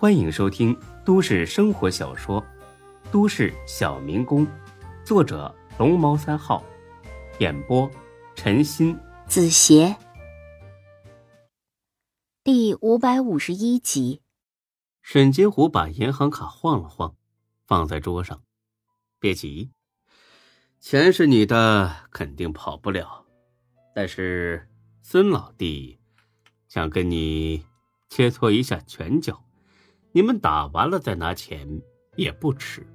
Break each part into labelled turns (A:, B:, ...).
A: 欢迎收听都市生活小说《都市小民工》，作者龙猫三号，演播陈鑫、
B: 子邪，第五百五十一集。
A: 沈金虎把银行卡晃了晃，放在桌上。别急，钱是你的，肯定跑不了。但是孙老弟想跟你切磋一下拳脚，你们打完了再拿钱也不迟。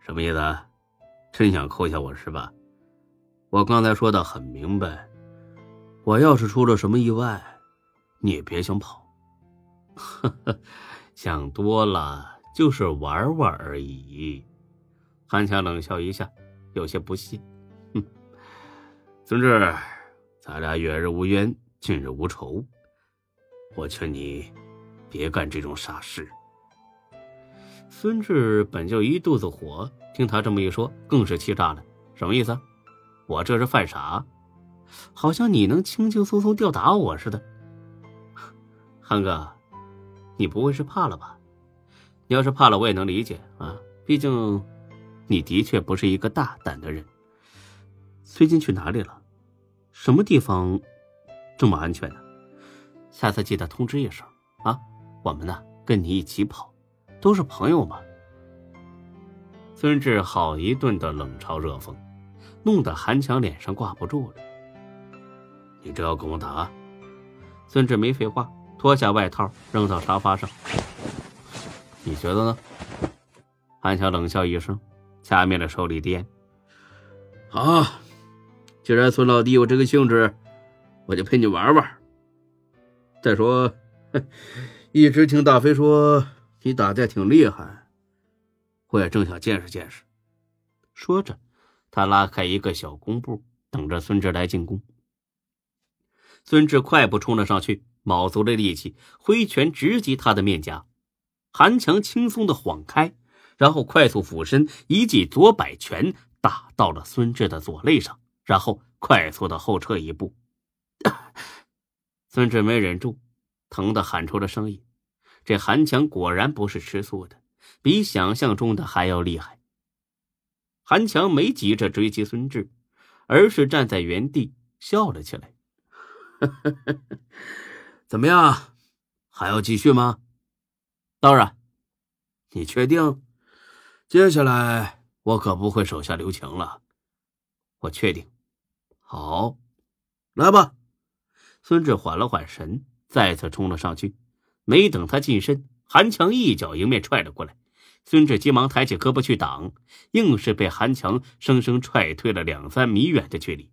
A: 什么意思？真想扣下我是吧？我刚才说的很明白，我要是出了什么意外，你也别想跑。呵呵，想多了。就是玩玩而已。韩强冷笑一下，有些不屑：“哼，孙志，咱俩远日无冤，近日无仇。我劝你别干这种傻事。”孙志本就一肚子火，听他这么一说，更是气炸了。什么意思？我这是犯傻？好像你能轻轻松松吊打我似的。韩哥，你不会是怕了吧？你要是怕了，我也能理解啊。毕竟，你的确不是一个大胆的人。最近去哪里了？什么地方这么安全呢？下次记得通知一声啊。我们呢，跟你一起跑，都是朋友嘛。孙志好一顿的冷嘲热讽，弄得韩强脸上挂不住了。你这要跟我打？孙志没废话，脱下外套扔到沙发上。你觉得呢？韩强冷笑一声，掐灭了手里的烟。好，既然孙老弟有这个兴致，我就陪你玩玩。再说，一直听大飞说你打架挺厉害，我也正想见识见识。说着，他拉开一个小弓步，等着孙志来进攻。孙志快步冲了上去，卯足了力气，挥拳直击他的面颊。韩强轻松的晃开，然后快速俯身一记左摆拳打到了孙志的左肋上，然后快速的后撤一步。孙志没忍住，疼的喊出了声音。这韩强果然不是吃素的，比想象中的还要厉害。韩强没急着追击孙志，而是站在原地笑了起来。怎么样，还要继续吗？当然，你确定？接下来我可不会手下留情了。我确定。好，来吧。孙志缓了缓神，再次冲了上去。没等他近身，韩强一脚迎面踹了过来。孙志急忙抬起胳膊去挡，硬是被韩强生生踹退了两三米远的距离。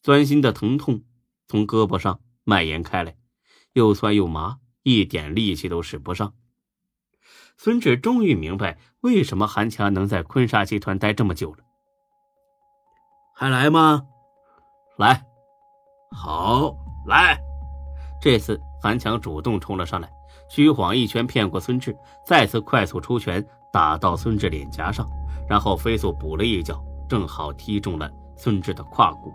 A: 钻心的疼痛从胳膊上蔓延开来，又酸又麻。一点力气都使不上。孙志终于明白为什么韩强能在坤沙集团待这么久了。还来吗？来，好来。这次韩强主动冲了上来，虚晃一拳骗过孙志，再次快速出拳打到孙志脸颊上，然后飞速补了一脚，正好踢中了孙志的胯骨。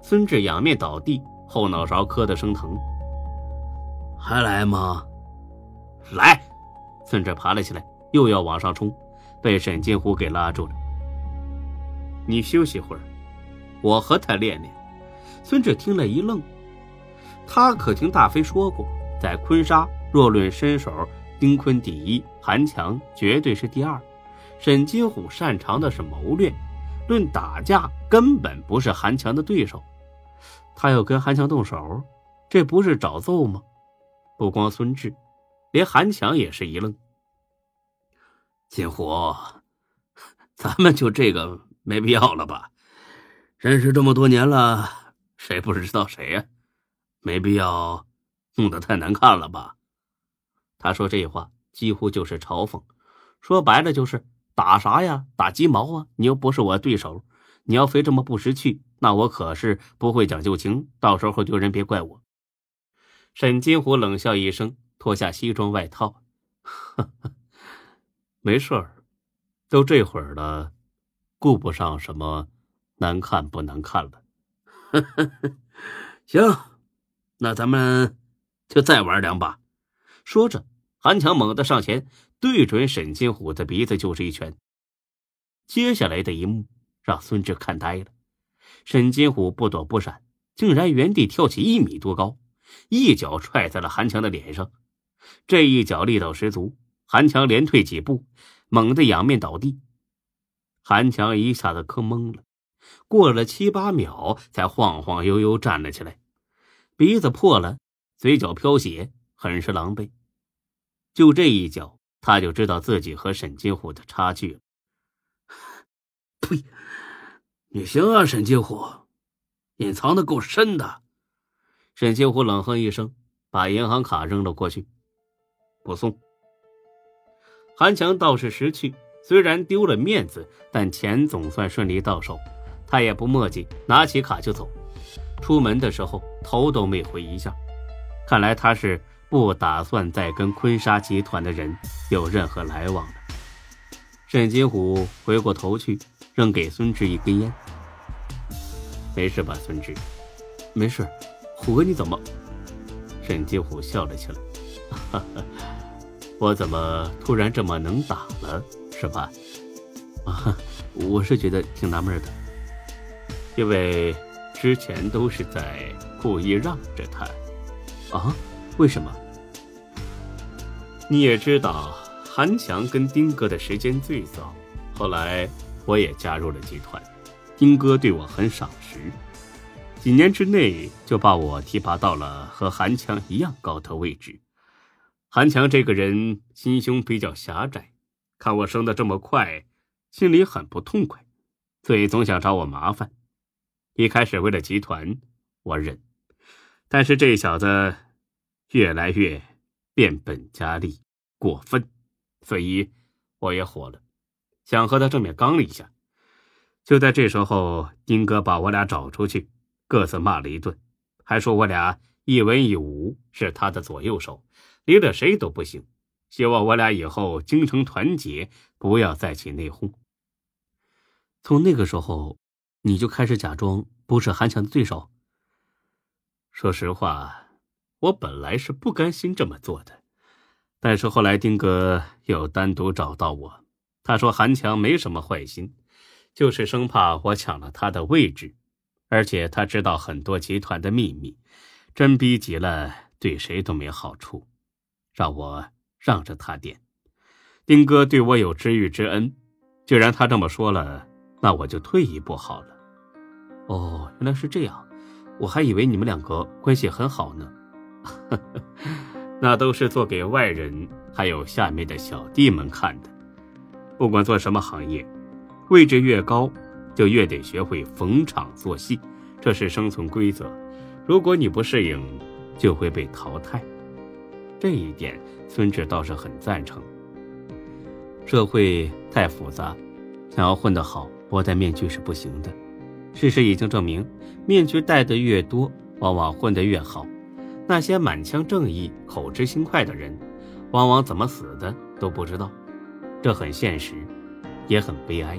A: 孙志仰面倒地，后脑勺磕得生疼。还来吗？来！孙志爬了起来，又要往上冲，被沈金虎给拉住了。你休息会儿，我和他练练。孙志听了一愣，他可听大飞说过，在昆沙若论身手，丁坤第一，韩强绝对是第二。沈金虎擅长的是谋略，论打架根本不是韩强的对手。他要跟韩强动手，这不是找揍吗？不光孙志，连韩强也是一愣。金虎，咱们就这个没必要了吧？认识这么多年了，谁不知道谁呀？没必要弄得太难看了吧？他说这话几乎就是嘲讽，说白了就是打啥呀？打鸡毛啊！你又不是我对手，你要非这么不识趣，那我可是不会讲旧情，到时候丢人别怪我。沈金虎冷笑一声，脱下西装外套，呵呵，没事儿，都这会儿了，顾不上什么难看不难看了。呵呵，行，那咱们就再玩两把。说着，韩强猛地上前，对准沈金虎的鼻子就是一拳。接下来的一幕让孙志看呆了，沈金虎不躲不闪，竟然原地跳起一米多高，一脚踹在了韩强的脸上。这一脚力道十足，韩强连退几步，猛地仰面倒地。韩强一下子磕懵了，过了七八秒，才晃晃悠悠站了起来，鼻子破了，嘴角飘血，很是狼狈。就这一脚，他就知道自己和沈金虎的差距了。呸！你行啊，沈金虎，隐藏的够深的。沈金虎冷哼一声，把银行卡扔了过去。不送。韩强倒是识趣，虽然丢了面子，但钱总算顺利到手。他也不墨迹，拿起卡就走。出门的时候头都没回一下，看来他是不打算再跟坤沙集团的人有任何来往了。沈金虎回过头去，扔给孙志一根烟。没事吧，孙志？
C: 没事。虎哥，你怎么？
A: 沈金虎笑了起来。我怎么突然这么能打了，是吧？
C: 啊，我是觉得挺纳闷的，
A: 因为之前都是在故意让着他。
C: 啊？为什么？
A: 你也知道，韩强跟丁哥的时间最早，后来我也加入了集团，丁哥对我很赏识，几年之内就把我提拔到了和韩强一样高的位置。韩强这个人心胸比较狭窄，看我升的这么快，心里很不痛快，所以总想找我麻烦。一开始为了集团，我忍，但是这小子越来越变本加厉，过分，所以我也火了，想和他正面刚了一下。就在这时候，丁哥把我俩找出去，各自骂了一顿，还说我俩一文一武，是他的左右手。离了谁都不行，希望我俩以后精诚团结，不要再起内讧。
C: 从那个时候，你就开始假装不是韩强的对手。
A: 说实话，我本来是不甘心这么做的，但是后来丁哥又单独找到我，他说韩强没什么坏心，就是生怕我抢了他的位置，而且他知道很多集团的秘密，真逼急了，对谁都没好处。让我让着他点，丁哥对我有知遇之恩，既然他这么说了，那我就退一步好了。
C: 哦，原来是这样，我还以为你们两个关系很好呢。
A: 那都是做给外人还有下面的小弟们看的。不管做什么行业，位置越高，就越得学会逢场作戏，这是生存规则。如果你不适应，就会被淘汰。这一点，孙志倒是很赞成。
C: 社会太复杂，想要混得好，不戴面具是不行的。事实已经证明，面具戴得越多，往往混得越好。那些满腔正义、口直心快的人，往往怎么死的都不知道。这很现实，也很悲哀。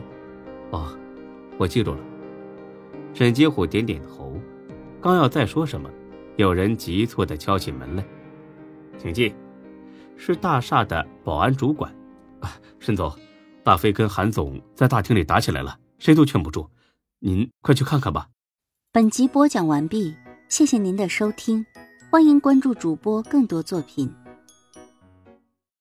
C: 哦，我记住了。
A: 沈金虎点点头，刚要再说什么，有人急促地敲起门来。请进，
C: 是大厦的保安主管。啊，沈总，大飞跟韩总在大厅里打起来了，谁都劝不住，您快去看看吧。
B: 本集播讲完毕，谢谢您的收听，欢迎关注主播更多作品。